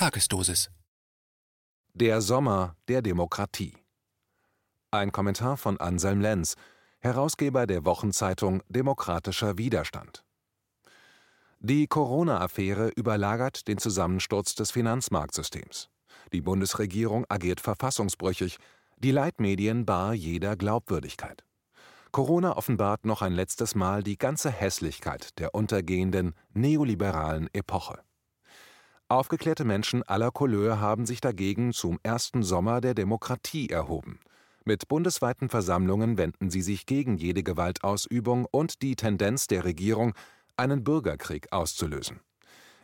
Tagesdosis. Der Sommer der Demokratie. Ein Kommentar von Anselm Lenz, Herausgeber der Wochenzeitung Demokratischer Widerstand. Die Corona-Affäre überlagert den Zusammensturz des Finanzmarktsystems. Die Bundesregierung agiert verfassungsbrüchig, die Leitmedien bar jeder Glaubwürdigkeit. Corona offenbart noch ein letztes Mal die ganze Hässlichkeit der untergehenden neoliberalen Epoche. Aufgeklärte Menschen aller Couleur haben sich dagegen zum ersten Sommer der Demokratie erhoben. Mit bundesweiten Versammlungen wenden sie sich gegen jede Gewaltausübung und die Tendenz der Regierung, einen Bürgerkrieg auszulösen.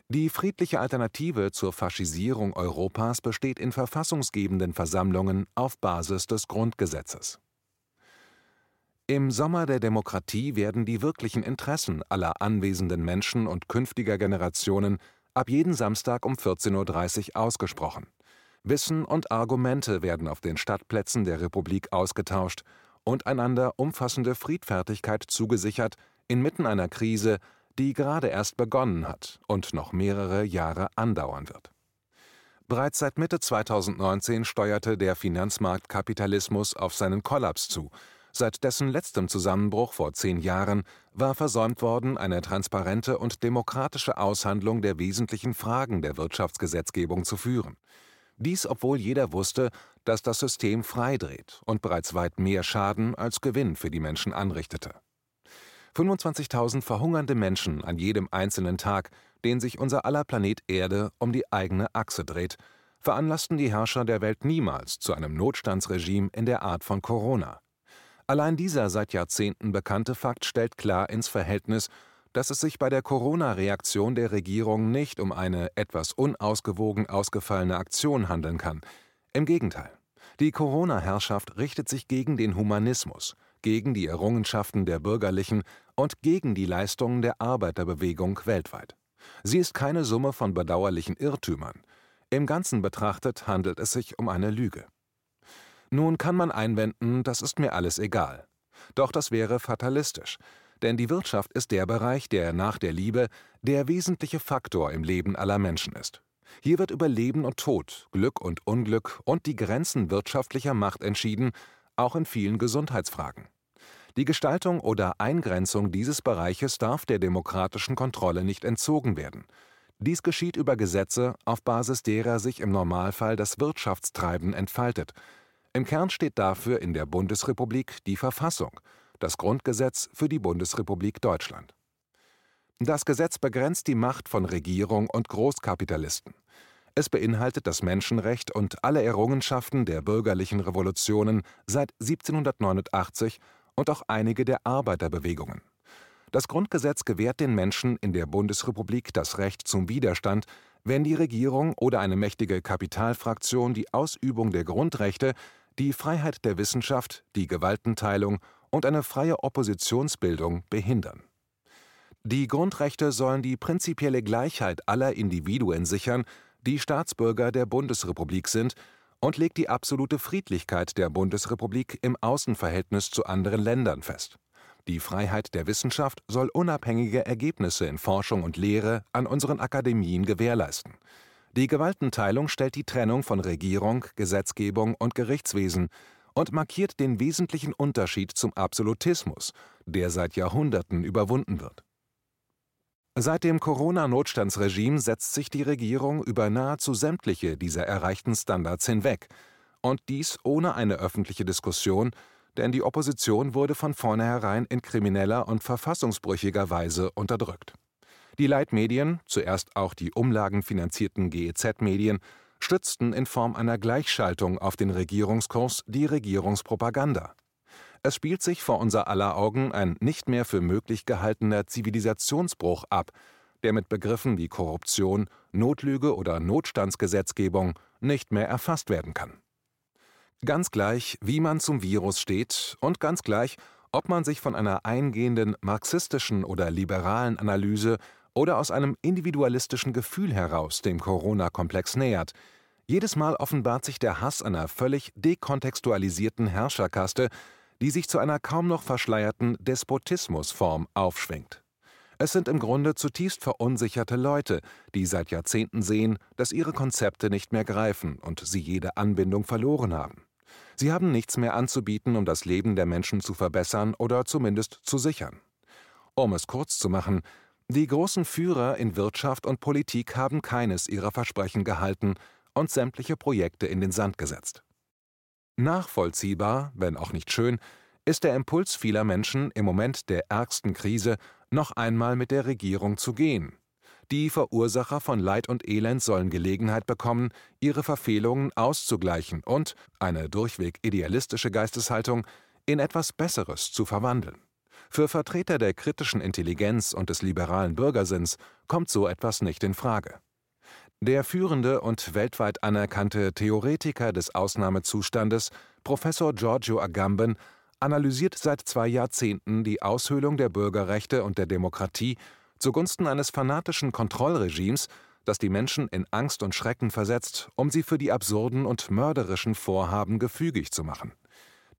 Die friedliche Alternative zur Faschisierung Europas besteht in verfassungsgebenden Versammlungen auf Basis des Grundgesetzes. Im Sommer der Demokratie werden die wirklichen Interessen aller anwesenden Menschen und künftiger Generationen ab jeden Samstag um 14.30 Uhr ausgesprochen. Wissen und Argumente werden auf den Stadtplätzen der Republik ausgetauscht und einander umfassende Friedfertigkeit zugesichert inmitten einer Krise, die gerade erst begonnen hat und noch mehrere Jahre andauern wird. Bereits seit Mitte 2019 steuerte der Finanzmarktkapitalismus auf seinen Kollaps zu Seit dessen letztem Zusammenbruch vor zehn Jahren war versäumt worden, eine transparente und demokratische Aushandlung der wesentlichen Fragen der Wirtschaftsgesetzgebung zu führen. Dies, obwohl jeder wusste, dass das System freidreht und bereits weit mehr Schaden als Gewinn für die Menschen anrichtete. 25.000 verhungernde Menschen an jedem einzelnen Tag, den sich unser aller Planet Erde um die eigene Achse dreht, veranlassten die Herrscher der Welt niemals zu einem Notstandsregime in der Art von Corona. Allein dieser seit Jahrzehnten bekannte Fakt stellt klar ins Verhältnis, dass es sich bei der Corona-Reaktion der Regierung nicht um eine etwas unausgewogen ausgefallene Aktion handeln kann. Im Gegenteil. Die Corona-Herrschaft richtet sich gegen den Humanismus, gegen die Errungenschaften der Bürgerlichen und gegen die Leistungen der Arbeiterbewegung weltweit. Sie ist keine Summe von bedauerlichen Irrtümern. Im Ganzen betrachtet handelt es sich um eine Lüge. Nun kann man einwenden, das ist mir alles egal. Doch das wäre fatalistisch, denn die Wirtschaft ist der Bereich, der nach der Liebe der wesentliche Faktor im Leben aller Menschen ist. Hier wird über Leben und Tod, Glück und Unglück und die Grenzen wirtschaftlicher Macht entschieden, auch in vielen Gesundheitsfragen. Die Gestaltung oder Eingrenzung dieses Bereiches darf der demokratischen Kontrolle nicht entzogen werden. Dies geschieht über Gesetze, auf Basis derer sich im Normalfall das Wirtschaftstreiben entfaltet, im Kern steht dafür in der Bundesrepublik die Verfassung, das Grundgesetz für die Bundesrepublik Deutschland. Das Gesetz begrenzt die Macht von Regierung und Großkapitalisten. Es beinhaltet das Menschenrecht und alle Errungenschaften der bürgerlichen Revolutionen seit 1789 und auch einige der Arbeiterbewegungen. Das Grundgesetz gewährt den Menschen in der Bundesrepublik das Recht zum Widerstand, wenn die Regierung oder eine mächtige Kapitalfraktion die Ausübung der Grundrechte die Freiheit der Wissenschaft, die Gewaltenteilung und eine freie Oppositionsbildung behindern. Die Grundrechte sollen die prinzipielle Gleichheit aller Individuen sichern, die Staatsbürger der Bundesrepublik sind, und legt die absolute Friedlichkeit der Bundesrepublik im Außenverhältnis zu anderen Ländern fest. Die Freiheit der Wissenschaft soll unabhängige Ergebnisse in Forschung und Lehre an unseren Akademien gewährleisten. Die Gewaltenteilung stellt die Trennung von Regierung, Gesetzgebung und Gerichtswesen und markiert den wesentlichen Unterschied zum Absolutismus, der seit Jahrhunderten überwunden wird. Seit dem Corona-Notstandsregime setzt sich die Regierung über nahezu sämtliche dieser erreichten Standards hinweg, und dies ohne eine öffentliche Diskussion, denn die Opposition wurde von vornherein in krimineller und verfassungsbrüchiger Weise unterdrückt. Die Leitmedien, zuerst auch die umlagenfinanzierten GEZ-Medien, stützten in Form einer Gleichschaltung auf den Regierungskurs die Regierungspropaganda. Es spielt sich vor unser aller Augen ein nicht mehr für möglich gehaltener Zivilisationsbruch ab, der mit Begriffen wie Korruption, Notlüge oder Notstandsgesetzgebung nicht mehr erfasst werden kann. Ganz gleich, wie man zum Virus steht und ganz gleich, ob man sich von einer eingehenden marxistischen oder liberalen Analyse oder aus einem individualistischen Gefühl heraus dem Corona-Komplex nähert. Jedes Mal offenbart sich der Hass einer völlig dekontextualisierten Herrscherkaste, die sich zu einer kaum noch verschleierten Despotismusform aufschwingt. Es sind im Grunde zutiefst verunsicherte Leute, die seit Jahrzehnten sehen, dass ihre Konzepte nicht mehr greifen und sie jede Anbindung verloren haben. Sie haben nichts mehr anzubieten, um das Leben der Menschen zu verbessern oder zumindest zu sichern. Um es kurz zu machen, die großen Führer in Wirtschaft und Politik haben keines ihrer Versprechen gehalten und sämtliche Projekte in den Sand gesetzt. Nachvollziehbar, wenn auch nicht schön, ist der Impuls vieler Menschen im Moment der ärgsten Krise noch einmal mit der Regierung zu gehen. Die Verursacher von Leid und Elend sollen Gelegenheit bekommen, ihre Verfehlungen auszugleichen und eine durchweg idealistische Geisteshaltung in etwas Besseres zu verwandeln. Für Vertreter der kritischen Intelligenz und des liberalen Bürgersinns kommt so etwas nicht in Frage. Der führende und weltweit anerkannte Theoretiker des Ausnahmezustandes, Professor Giorgio Agamben, analysiert seit zwei Jahrzehnten die Aushöhlung der Bürgerrechte und der Demokratie zugunsten eines fanatischen Kontrollregimes, das die Menschen in Angst und Schrecken versetzt, um sie für die absurden und mörderischen Vorhaben gefügig zu machen.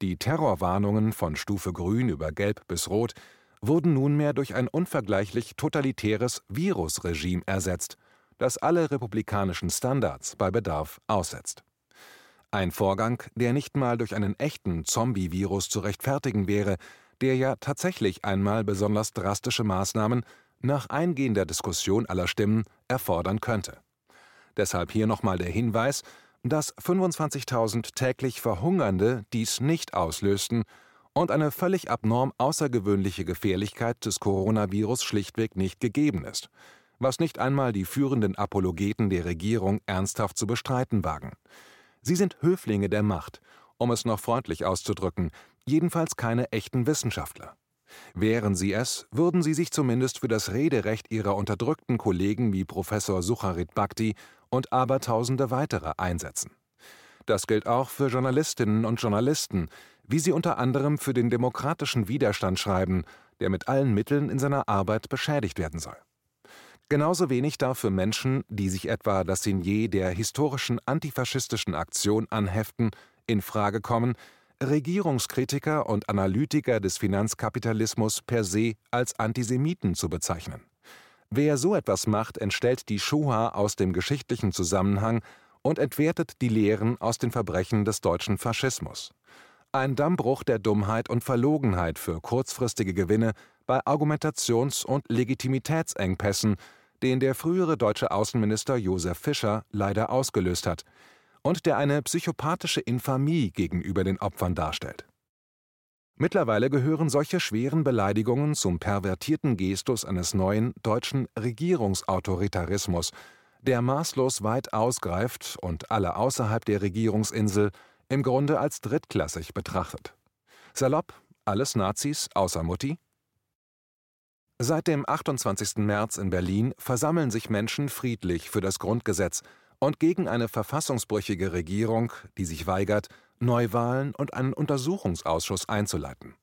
Die Terrorwarnungen von Stufe Grün über Gelb bis Rot wurden nunmehr durch ein unvergleichlich totalitäres Virusregime ersetzt, das alle republikanischen Standards bei Bedarf aussetzt. Ein Vorgang, der nicht mal durch einen echten Zombie-Virus zu rechtfertigen wäre, der ja tatsächlich einmal besonders drastische Maßnahmen nach eingehender Diskussion aller Stimmen erfordern könnte. Deshalb hier nochmal der Hinweis, dass 25.000 täglich Verhungernde dies nicht auslösten und eine völlig abnorm außergewöhnliche Gefährlichkeit des Coronavirus schlichtweg nicht gegeben ist, was nicht einmal die führenden Apologeten der Regierung ernsthaft zu bestreiten wagen. Sie sind Höflinge der Macht, um es noch freundlich auszudrücken, jedenfalls keine echten Wissenschaftler. Wären sie es, würden sie sich zumindest für das Rederecht ihrer unterdrückten Kollegen wie Professor Sucharit Bhakti und abertausende weitere einsetzen. Das gilt auch für Journalistinnen und Journalisten, wie sie unter anderem für den demokratischen Widerstand schreiben, der mit allen Mitteln in seiner Arbeit beschädigt werden soll. Genauso wenig darf für Menschen, die sich etwa das Signet der historischen antifaschistischen Aktion anheften, in Frage kommen, Regierungskritiker und Analytiker des Finanzkapitalismus per se als Antisemiten zu bezeichnen. Wer so etwas macht, entstellt die Shoah aus dem geschichtlichen Zusammenhang und entwertet die Lehren aus den Verbrechen des deutschen Faschismus. Ein Dammbruch der Dummheit und Verlogenheit für kurzfristige Gewinne bei Argumentations- und Legitimitätsengpässen, den der frühere deutsche Außenminister Josef Fischer leider ausgelöst hat – und der eine psychopathische Infamie gegenüber den Opfern darstellt. Mittlerweile gehören solche schweren Beleidigungen zum pervertierten Gestus eines neuen deutschen Regierungsautoritarismus, der maßlos weit ausgreift und alle außerhalb der Regierungsinsel im Grunde als drittklassig betrachtet. Salopp, alles Nazis außer Mutti? Seit dem 28. März in Berlin versammeln sich Menschen friedlich für das Grundgesetz und gegen eine verfassungsbrüchige Regierung, die sich weigert, Neuwahlen und einen Untersuchungsausschuss einzuleiten.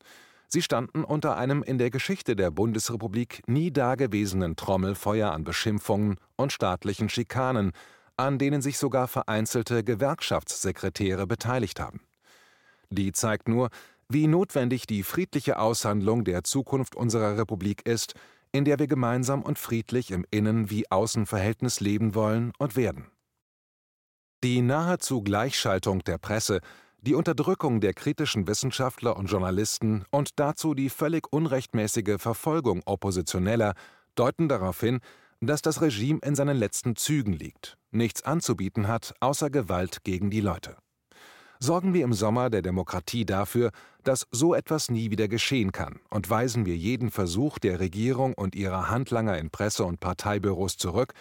Sie standen unter einem in der Geschichte der Bundesrepublik nie dagewesenen Trommelfeuer an Beschimpfungen und staatlichen Schikanen, an denen sich sogar vereinzelte Gewerkschaftssekretäre beteiligt haben. Die zeigt nur, wie notwendig die friedliche Aushandlung der Zukunft unserer Republik ist, in der wir gemeinsam und friedlich im Innen- wie Außenverhältnis leben wollen und werden. Die nahezu Gleichschaltung der Presse, die Unterdrückung der kritischen Wissenschaftler und Journalisten und dazu die völlig unrechtmäßige Verfolgung Oppositioneller deuten darauf hin, dass das Regime in seinen letzten Zügen liegt, nichts anzubieten hat außer Gewalt gegen die Leute. Sorgen wir im Sommer der Demokratie dafür, dass so etwas nie wieder geschehen kann, und weisen wir jeden Versuch der Regierung und ihrer Handlanger in Presse- und Parteibüros zurück,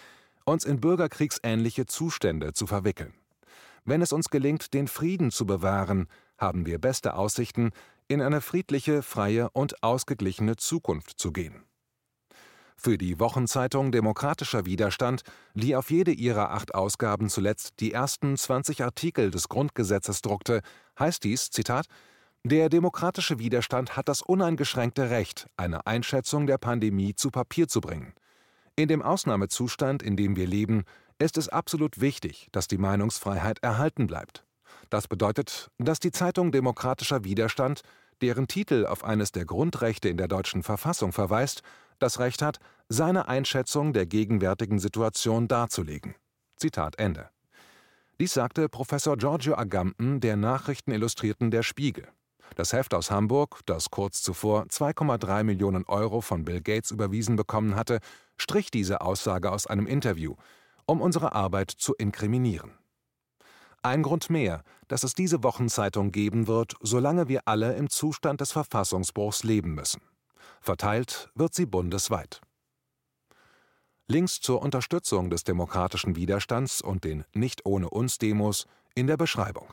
uns in bürgerkriegsähnliche Zustände zu verwickeln. Wenn es uns gelingt, den Frieden zu bewahren, haben wir beste Aussichten, in eine friedliche, freie und ausgeglichene Zukunft zu gehen. Für die Wochenzeitung Demokratischer Widerstand, die auf jede ihrer acht Ausgaben zuletzt die ersten 20 Artikel des Grundgesetzes druckte, heißt dies, Zitat, der demokratische Widerstand hat das uneingeschränkte Recht, eine Einschätzung der Pandemie zu Papier zu bringen. In dem Ausnahmezustand, in dem wir leben, ist es absolut wichtig, dass die Meinungsfreiheit erhalten bleibt. Das bedeutet, dass die Zeitung Demokratischer Widerstand, deren Titel auf eines der Grundrechte in der deutschen Verfassung verweist, das Recht hat, seine Einschätzung der gegenwärtigen Situation darzulegen. Zitat Ende. Dies sagte Professor Giorgio Agamben der Nachrichtenillustrierten Der Spiegel. Das Heft aus Hamburg, das kurz zuvor 2,3 Millionen Euro von Bill Gates überwiesen bekommen hatte, strich diese Aussage aus einem Interview, um unsere Arbeit zu inkriminieren. Ein Grund mehr, dass es diese Wochenzeitung geben wird, solange wir alle im Zustand des Verfassungsbruchs leben müssen. Verteilt wird sie bundesweit. Links zur Unterstützung des demokratischen Widerstands und den Nicht ohne uns Demos in der Beschreibung.